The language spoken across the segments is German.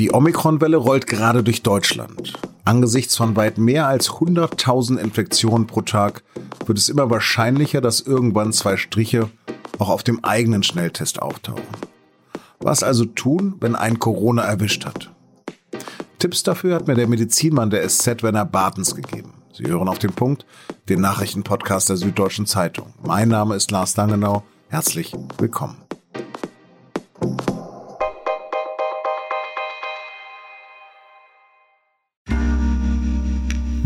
Die Omikron-Welle rollt gerade durch Deutschland. Angesichts von weit mehr als 100.000 Infektionen pro Tag wird es immer wahrscheinlicher, dass irgendwann zwei Striche auch auf dem eigenen Schnelltest auftauchen. Was also tun, wenn ein Corona erwischt hat? Tipps dafür hat mir der Medizinmann der SZ Werner Bartens gegeben. Sie hören auf den Punkt, den Nachrichtenpodcast der Süddeutschen Zeitung. Mein Name ist Lars Langenau. Herzlich willkommen.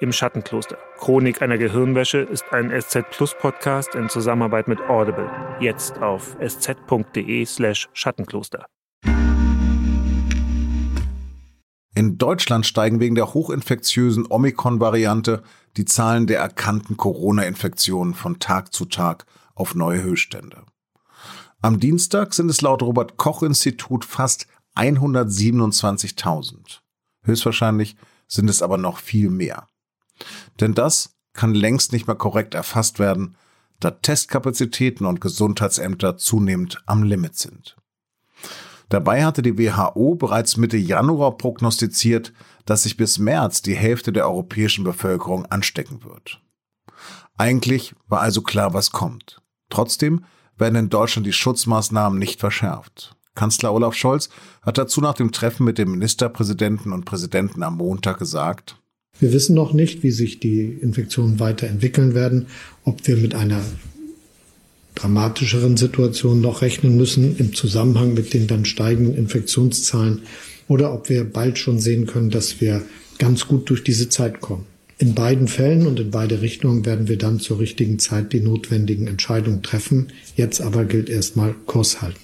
Im Schattenkloster. Chronik einer Gehirnwäsche ist ein SZ Plus Podcast in Zusammenarbeit mit Audible. Jetzt auf sz.de/slash Schattenkloster. In Deutschland steigen wegen der hochinfektiösen Omikron-Variante die Zahlen der erkannten Corona-Infektionen von Tag zu Tag auf neue Höchststände. Am Dienstag sind es laut Robert Koch Institut fast 127.000. Höchstwahrscheinlich sind es aber noch viel mehr. Denn das kann längst nicht mehr korrekt erfasst werden, da Testkapazitäten und Gesundheitsämter zunehmend am Limit sind. Dabei hatte die WHO bereits Mitte Januar prognostiziert, dass sich bis März die Hälfte der europäischen Bevölkerung anstecken wird. Eigentlich war also klar, was kommt. Trotzdem werden in Deutschland die Schutzmaßnahmen nicht verschärft. Kanzler Olaf Scholz hat dazu nach dem Treffen mit dem Ministerpräsidenten und Präsidenten am Montag gesagt, wir wissen noch nicht, wie sich die Infektionen weiterentwickeln werden, ob wir mit einer dramatischeren Situation noch rechnen müssen im Zusammenhang mit den dann steigenden Infektionszahlen oder ob wir bald schon sehen können, dass wir ganz gut durch diese Zeit kommen. In beiden Fällen und in beide Richtungen werden wir dann zur richtigen Zeit die notwendigen Entscheidungen treffen. Jetzt aber gilt erstmal Kurs halten.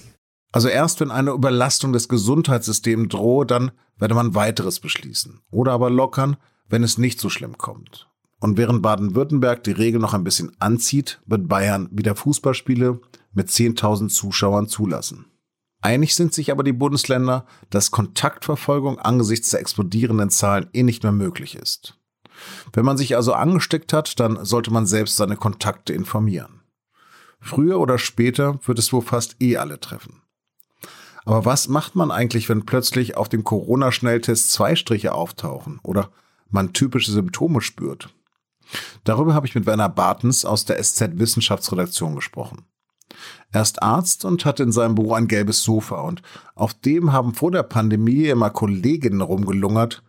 Also erst wenn eine Überlastung des Gesundheitssystems drohe, dann werde man weiteres beschließen. Oder aber lockern, wenn es nicht so schlimm kommt. Und während Baden-Württemberg die Regel noch ein bisschen anzieht, wird Bayern wieder Fußballspiele mit 10.000 Zuschauern zulassen. Einig sind sich aber die Bundesländer, dass Kontaktverfolgung angesichts der explodierenden Zahlen eh nicht mehr möglich ist. Wenn man sich also angesteckt hat, dann sollte man selbst seine Kontakte informieren. Früher oder später wird es wohl fast eh alle treffen. Aber was macht man eigentlich, wenn plötzlich auf dem Corona-Schnelltest zwei Striche auftauchen oder man typische Symptome spürt. Darüber habe ich mit Werner Bartens aus der SZ Wissenschaftsredaktion gesprochen. Er ist Arzt und hat in seinem Büro ein gelbes Sofa und auf dem haben vor der Pandemie immer Kolleginnen rumgelungert,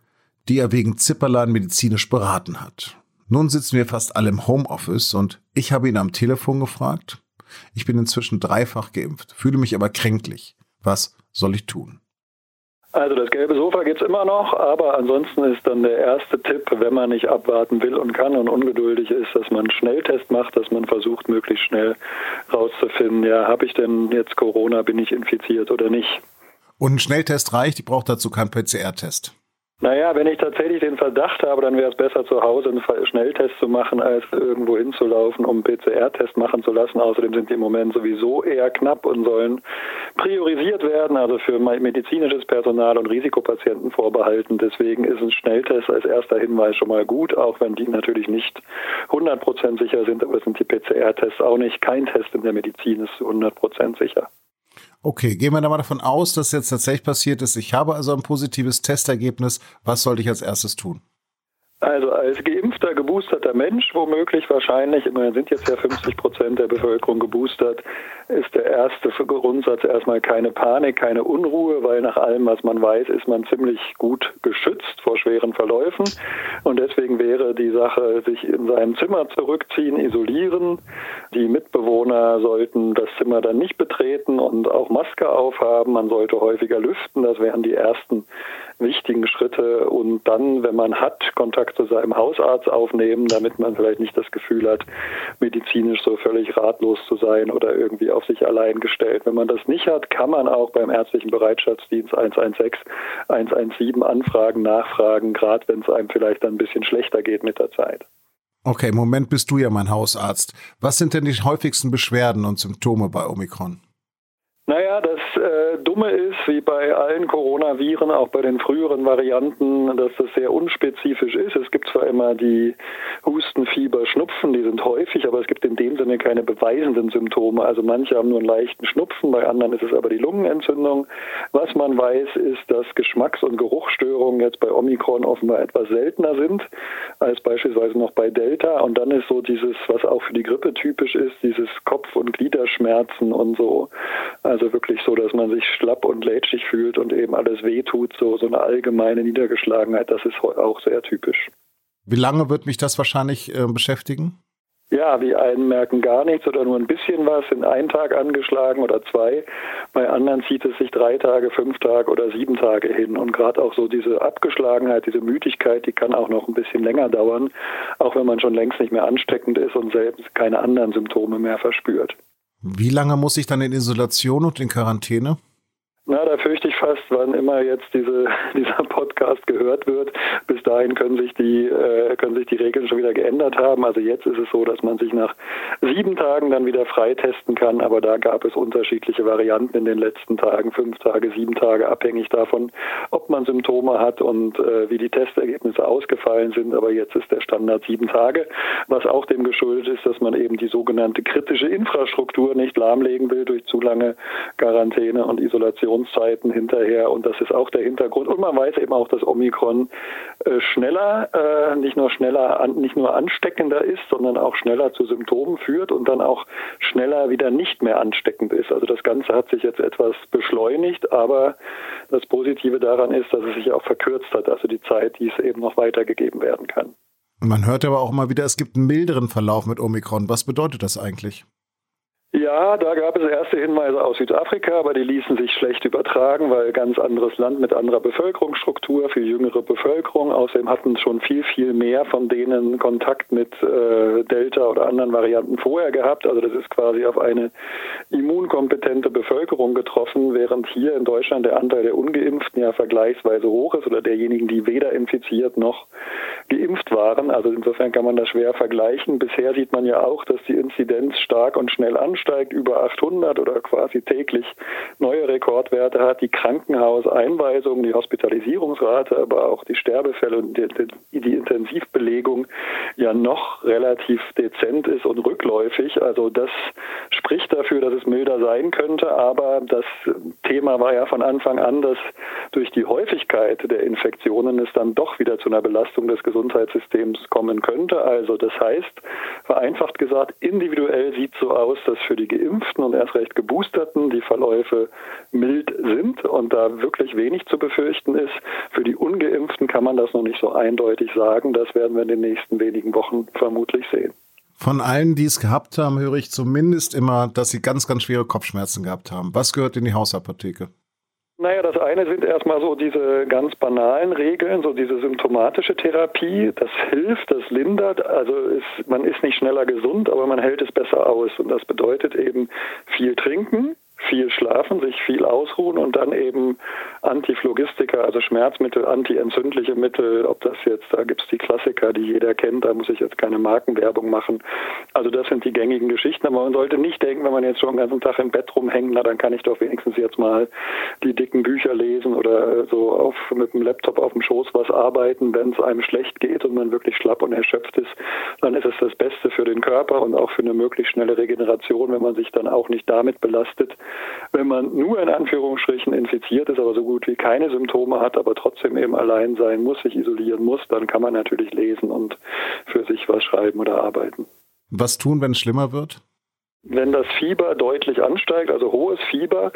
die er wegen Zipperlein medizinisch beraten hat. Nun sitzen wir fast alle im Homeoffice und ich habe ihn am Telefon gefragt. Ich bin inzwischen dreifach geimpft, fühle mich aber kränklich. Was soll ich tun? Also das gelbe Sofa gibt es immer noch, aber ansonsten ist dann der erste Tipp, wenn man nicht abwarten will und kann und ungeduldig ist, dass man einen Schnelltest macht, dass man versucht, möglichst schnell rauszufinden, ja, habe ich denn jetzt Corona, bin ich infiziert oder nicht. Und ein Schnelltest reicht, ich brauche dazu keinen PCR-Test. Naja, wenn ich tatsächlich den Verdacht habe, dann wäre es besser zu Hause einen Schnelltest zu machen, als irgendwo hinzulaufen, um einen PCR-Test machen zu lassen. Außerdem sind die im Moment sowieso eher knapp und sollen priorisiert werden, also für medizinisches Personal und Risikopatienten vorbehalten. Deswegen ist ein Schnelltest als erster Hinweis schon mal gut, auch wenn die natürlich nicht 100% sicher sind, aber sind die PCR-Tests auch nicht. Kein Test in der Medizin ist 100% sicher. Okay, gehen wir da mal davon aus, dass jetzt tatsächlich passiert ist. Ich habe also ein positives Testergebnis. Was sollte ich als erstes tun? Also als geimpfter, geboosterter Mensch womöglich wahrscheinlich, immerhin sind jetzt ja 50 Prozent der Bevölkerung geboostert, ist der erste Grundsatz erstmal keine Panik, keine Unruhe, weil nach allem, was man weiß, ist man ziemlich gut geschützt vor schweren Verläufen. Und deswegen wäre die Sache, sich in sein Zimmer zurückziehen, isolieren. Die Mitbewohner sollten das Zimmer dann nicht betreten und auch Maske aufhaben. Man sollte häufiger lüften. Das wären die ersten wichtigen Schritte und dann, wenn man hat, Kontakt zu seinem Hausarzt aufnehmen, damit man vielleicht nicht das Gefühl hat, medizinisch so völlig ratlos zu sein oder irgendwie auf sich allein gestellt. Wenn man das nicht hat, kann man auch beim ärztlichen Bereitschaftsdienst 116, 117 anfragen, nachfragen, gerade wenn es einem vielleicht dann ein bisschen schlechter geht mit der Zeit. Okay, im Moment bist du ja mein Hausarzt. Was sind denn die häufigsten Beschwerden und Symptome bei Omikron? Naja, das äh, Dumme ist, wie bei allen Coronaviren, auch bei den früheren Varianten, dass das sehr unspezifisch ist. Es gibt zwar immer die Husten, Fieber, Schnupfen, die sind häufig, aber es gibt in dem Sinne keine beweisenden Symptome. Also manche haben nur einen leichten Schnupfen, bei anderen ist es aber die Lungenentzündung. Was man weiß, ist, dass Geschmacks- und Geruchsstörungen jetzt bei Omikron offenbar etwas seltener sind als beispielsweise noch bei Delta. Und dann ist so dieses, was auch für die Grippe typisch ist, dieses Kopf- und Gliederschmerzen und so. Also wirklich so, dass man sich schlapp und lätschig fühlt und eben alles wehtut, so, so eine allgemeine Niedergeschlagenheit, das ist auch sehr typisch. Wie lange wird mich das wahrscheinlich äh, beschäftigen? Ja, die einen merken gar nichts oder nur ein bisschen was, sind einen Tag angeschlagen oder zwei. Bei anderen zieht es sich drei Tage, fünf Tage oder sieben Tage hin. Und gerade auch so diese Abgeschlagenheit, diese Müdigkeit, die kann auch noch ein bisschen länger dauern, auch wenn man schon längst nicht mehr ansteckend ist und selbst keine anderen Symptome mehr verspürt. Wie lange muss ich dann in Isolation und in Quarantäne? Na, da fürchte ich fast, wann immer jetzt diese, dieser Podcast gehört wird, bis dahin können sich die äh, können sich die Regeln schon wieder geändert haben. Also jetzt ist es so, dass man sich nach sieben Tagen dann wieder freitesten kann, aber da gab es unterschiedliche Varianten in den letzten Tagen, fünf Tage, sieben Tage, abhängig davon, ob man Symptome hat und äh, wie die Testergebnisse ausgefallen sind. Aber jetzt ist der Standard sieben Tage, was auch dem geschuldet ist, dass man eben die sogenannte kritische Infrastruktur nicht lahmlegen will durch zu lange Quarantäne und Isolation Infektionszeiten hinterher und das ist auch der Hintergrund. Und man weiß eben auch, dass Omikron äh, schneller, äh, nicht nur schneller, nicht nur ansteckender ist, sondern auch schneller zu Symptomen führt und dann auch schneller wieder nicht mehr ansteckend ist. Also das Ganze hat sich jetzt etwas beschleunigt, aber das Positive daran ist, dass es sich auch verkürzt hat, also die Zeit, die es eben noch weitergegeben werden kann. Man hört aber auch mal wieder, es gibt einen milderen Verlauf mit Omikron. Was bedeutet das eigentlich? Ja, da gab es erste Hinweise aus Südafrika, aber die ließen sich schlecht übertragen, weil ganz anderes Land mit anderer Bevölkerungsstruktur, viel jüngere Bevölkerung. Außerdem hatten schon viel, viel mehr von denen Kontakt mit äh, Delta oder anderen Varianten vorher gehabt. Also das ist quasi auf eine immunkompetente Bevölkerung getroffen, während hier in Deutschland der Anteil der Ungeimpften ja vergleichsweise hoch ist oder derjenigen, die weder infiziert noch geimpft waren. Also insofern kann man das schwer vergleichen. Bisher sieht man ja auch, dass die Inzidenz stark und schnell ansteigt ansteigt, über 800 oder quasi täglich neue Rekordwerte hat, die Krankenhauseinweisungen, die Hospitalisierungsrate, aber auch die Sterbefälle und die, die Intensivbelegung ja noch relativ dezent ist und rückläufig. Also das spricht dafür, dass es milder sein könnte, aber das Thema war ja von Anfang an, dass durch die Häufigkeit der Infektionen es dann doch wieder zu einer Belastung des Gesundheitssystems kommen könnte. Also das heißt, vereinfacht gesagt, individuell sieht so aus, dass für die Geimpften und erst recht Geboosterten die Verläufe mild sind und da wirklich wenig zu befürchten ist. Für die Ungeimpften kann man das noch nicht so eindeutig sagen. Das werden wir in den nächsten wenigen Wochen vermutlich sehen. Von allen, die es gehabt haben, höre ich zumindest immer, dass sie ganz, ganz schwere Kopfschmerzen gehabt haben. Was gehört in die Hausapotheke? Naja, das eine sind erstmal so diese ganz banalen Regeln, so diese symptomatische Therapie. Das hilft, das lindert. Also ist, man ist nicht schneller gesund, aber man hält es besser aus. Und das bedeutet eben viel trinken, viel schlafen, sich viel ausruhen und dann eben Antiphlogistika, also Schmerzmittel, antientzündliche Mittel, ob das jetzt, da gibt es die Klassiker, die jeder kennt, da muss ich jetzt keine Markenwerbung machen. Also das sind die gängigen Geschichten, aber man sollte nicht denken, wenn man jetzt schon den ganzen Tag im Bett rumhängt, na dann kann ich doch wenigstens jetzt mal die dicken Bücher lesen oder so auf, mit dem Laptop auf dem Schoß was arbeiten. Wenn es einem schlecht geht und man wirklich schlapp und erschöpft ist, dann ist es das Beste für den Körper und auch für eine möglichst schnelle Regeneration, wenn man sich dann auch nicht damit belastet. Wenn man nur in Anführungsstrichen infiziert ist, aber so gut wie keine Symptome hat, aber trotzdem eben allein sein muss, sich isolieren muss, dann kann man natürlich lesen und für sich was schreiben oder arbeiten. Was tun, wenn es schlimmer wird? Wenn das Fieber deutlich ansteigt, also hohes Fieber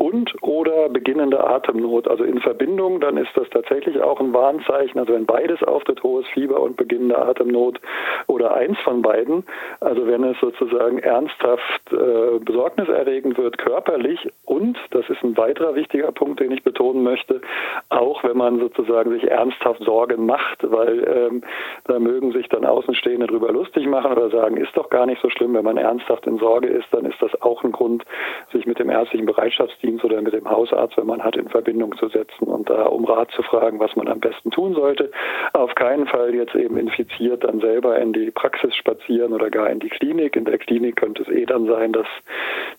und oder beginnende Atemnot, also in Verbindung, dann ist das tatsächlich auch ein Warnzeichen. Also wenn beides auftritt, hohes Fieber und beginnende Atemnot oder eins von beiden, also wenn es sozusagen ernsthaft äh, besorgniserregend wird körperlich und, das ist ein weiterer wichtiger Punkt, den ich betonen möchte, auch wenn man sozusagen sich ernsthaft Sorgen macht, weil ähm, da mögen sich dann Außenstehende drüber lustig machen oder sagen, ist doch gar nicht so schlimm, wenn man ernsthaft in Sorge ist, dann ist das auch ein Grund, sich mit dem ärztlichen Bereitschaftsdienst Pflegedienst oder mit dem Hausarzt, wenn man hat, in Verbindung zu setzen und da um Rat zu fragen, was man am besten tun sollte. Auf keinen Fall jetzt eben infiziert dann selber in die Praxis spazieren oder gar in die Klinik. In der Klinik könnte es eh dann sein, dass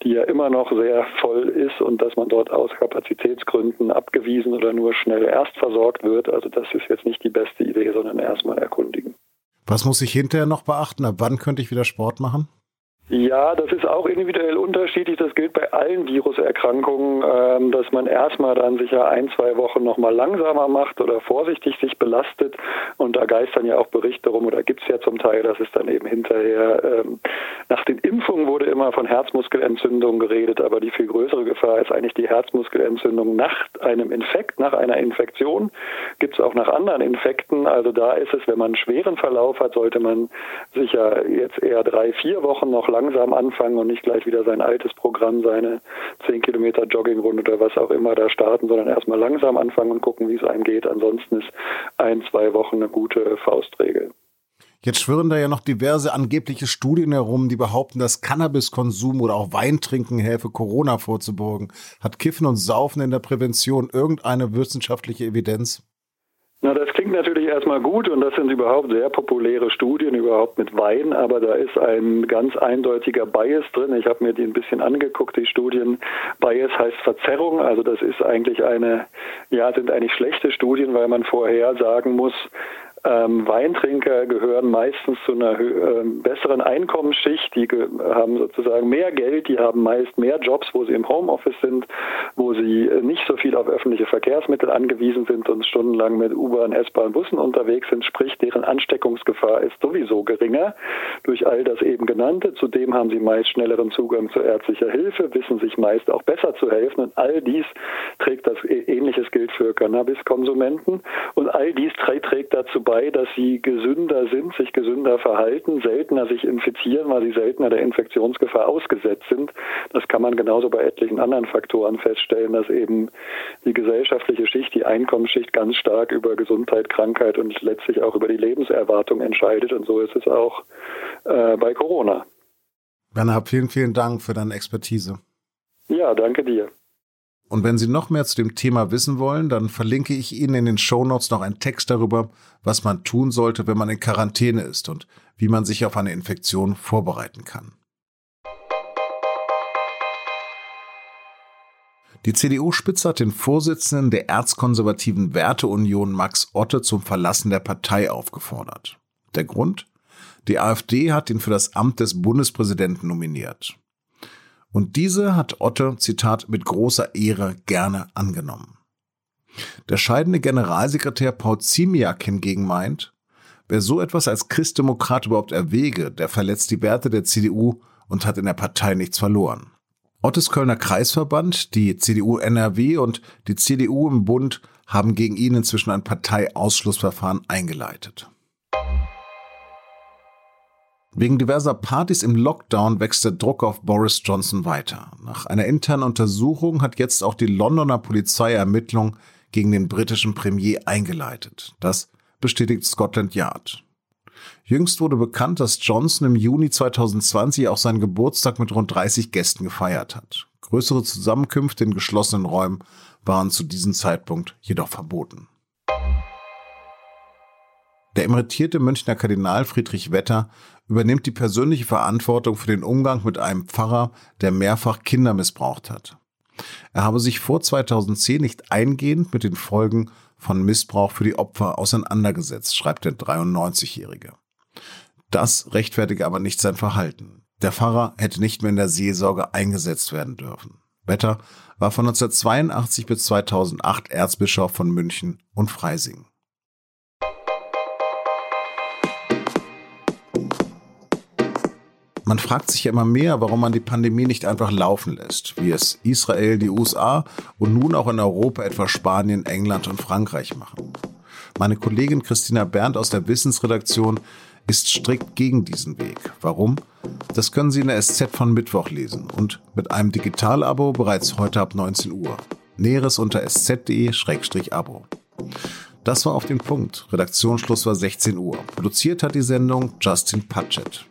die ja immer noch sehr voll ist und dass man dort aus Kapazitätsgründen abgewiesen oder nur schnell erst versorgt wird. Also das ist jetzt nicht die beste Idee, sondern erstmal erkundigen. Was muss ich hinterher noch beachten? Ab wann könnte ich wieder Sport machen? Ja, das ist auch individuell unterschiedlich. Das gilt bei allen Viruserkrankungen, ähm, dass man erstmal dann sicher ein, zwei Wochen nochmal langsamer macht oder vorsichtig sich belastet. Und da geistern ja auch Berichte rum oder gibt es ja zum Teil, dass es dann eben hinterher, ähm, nach den Impfungen wurde immer von Herzmuskelentzündung geredet, aber die viel größere Gefahr ist eigentlich die Herzmuskelentzündung nach einem Infekt, nach einer Infektion. Gibt es auch nach anderen Infekten. Also da ist es, wenn man einen schweren Verlauf hat, sollte man sicher jetzt eher drei, vier Wochen noch lang langsam anfangen und nicht gleich wieder sein altes Programm, seine 10 Kilometer Joggingrunde oder was auch immer da starten, sondern erstmal langsam anfangen und gucken, wie es einem geht. Ansonsten ist ein, zwei Wochen eine gute Faustregel. Jetzt schwirren da ja noch diverse angebliche Studien herum, die behaupten, dass Cannabiskonsum oder auch Weintrinken helfe, Corona vorzubeugen. Hat Kiffen und Saufen in der Prävention irgendeine wissenschaftliche Evidenz? Na, das klingt natürlich erstmal gut und das sind überhaupt sehr populäre Studien überhaupt mit Wein, aber da ist ein ganz eindeutiger Bias drin. Ich habe mir die ein bisschen angeguckt, die Studien. Bias heißt Verzerrung, also das ist eigentlich eine, ja, sind eigentlich schlechte Studien, weil man vorher sagen muss, ähm, Weintrinker gehören meistens zu einer äh, besseren Einkommensschicht, die haben sozusagen mehr Geld, die haben meist mehr Jobs, wo sie im Homeoffice sind, wo sie äh, nicht so viel auf öffentliche Verkehrsmittel angewiesen sind und stundenlang mit U-Bahn, S-Bahn, Bussen unterwegs sind, sprich deren Ansteckungsgefahr ist sowieso geringer durch all das eben genannte. Zudem haben sie meist schnelleren Zugang zu ärztlicher Hilfe, wissen sich meist auch besser zu helfen. Und all dies trägt das e-, ähnliches gilt für Cannabiskonsumenten. Und all dies trägt dazu bei, dabei, dass sie gesünder sind, sich gesünder verhalten, seltener sich infizieren, weil sie seltener der Infektionsgefahr ausgesetzt sind. Das kann man genauso bei etlichen anderen Faktoren feststellen, dass eben die gesellschaftliche Schicht, die Einkommensschicht ganz stark über Gesundheit, Krankheit und letztlich auch über die Lebenserwartung entscheidet. Und so ist es auch äh, bei Corona. Werner, vielen, vielen Dank für deine Expertise. Ja, danke dir. Und wenn Sie noch mehr zu dem Thema wissen wollen, dann verlinke ich Ihnen in den Shownotes noch einen Text darüber, was man tun sollte, wenn man in Quarantäne ist und wie man sich auf eine Infektion vorbereiten kann. Die CDU-Spitze hat den Vorsitzenden der erzkonservativen Werteunion Max Otte zum Verlassen der Partei aufgefordert. Der Grund? Die AfD hat ihn für das Amt des Bundespräsidenten nominiert. Und diese hat Otte, Zitat, mit großer Ehre gerne angenommen. Der scheidende Generalsekretär Paul Ziemiak hingegen meint, wer so etwas als Christdemokrat überhaupt erwäge, der verletzt die Werte der CDU und hat in der Partei nichts verloren. Ottes Kölner Kreisverband, die CDU NRW und die CDU im Bund haben gegen ihn inzwischen ein Parteiausschlussverfahren eingeleitet. Wegen diverser Partys im Lockdown wächst der Druck auf Boris Johnson weiter. Nach einer internen Untersuchung hat jetzt auch die Londoner Polizei Ermittlungen gegen den britischen Premier eingeleitet. Das bestätigt Scotland Yard. Jüngst wurde bekannt, dass Johnson im Juni 2020 auch seinen Geburtstag mit rund 30 Gästen gefeiert hat. Größere Zusammenkünfte in geschlossenen Räumen waren zu diesem Zeitpunkt jedoch verboten. Der emeritierte Münchner Kardinal Friedrich Wetter übernimmt die persönliche Verantwortung für den Umgang mit einem Pfarrer, der mehrfach Kinder missbraucht hat. Er habe sich vor 2010 nicht eingehend mit den Folgen von Missbrauch für die Opfer auseinandergesetzt, schreibt der 93-Jährige. Das rechtfertige aber nicht sein Verhalten. Der Pfarrer hätte nicht mehr in der Seelsorge eingesetzt werden dürfen. Wetter war von 1982 bis 2008 Erzbischof von München und Freising. Man fragt sich ja immer mehr, warum man die Pandemie nicht einfach laufen lässt, wie es Israel, die USA und nun auch in Europa etwa Spanien, England und Frankreich machen. Meine Kollegin Christina Berndt aus der Wissensredaktion ist strikt gegen diesen Weg. Warum? Das können Sie in der SZ von Mittwoch lesen und mit einem Digitalabo bereits heute ab 19 Uhr. Näheres unter sz.de-abo. Das war auf den Punkt. Redaktionsschluss war 16 Uhr. Produziert hat die Sendung Justin Patchett.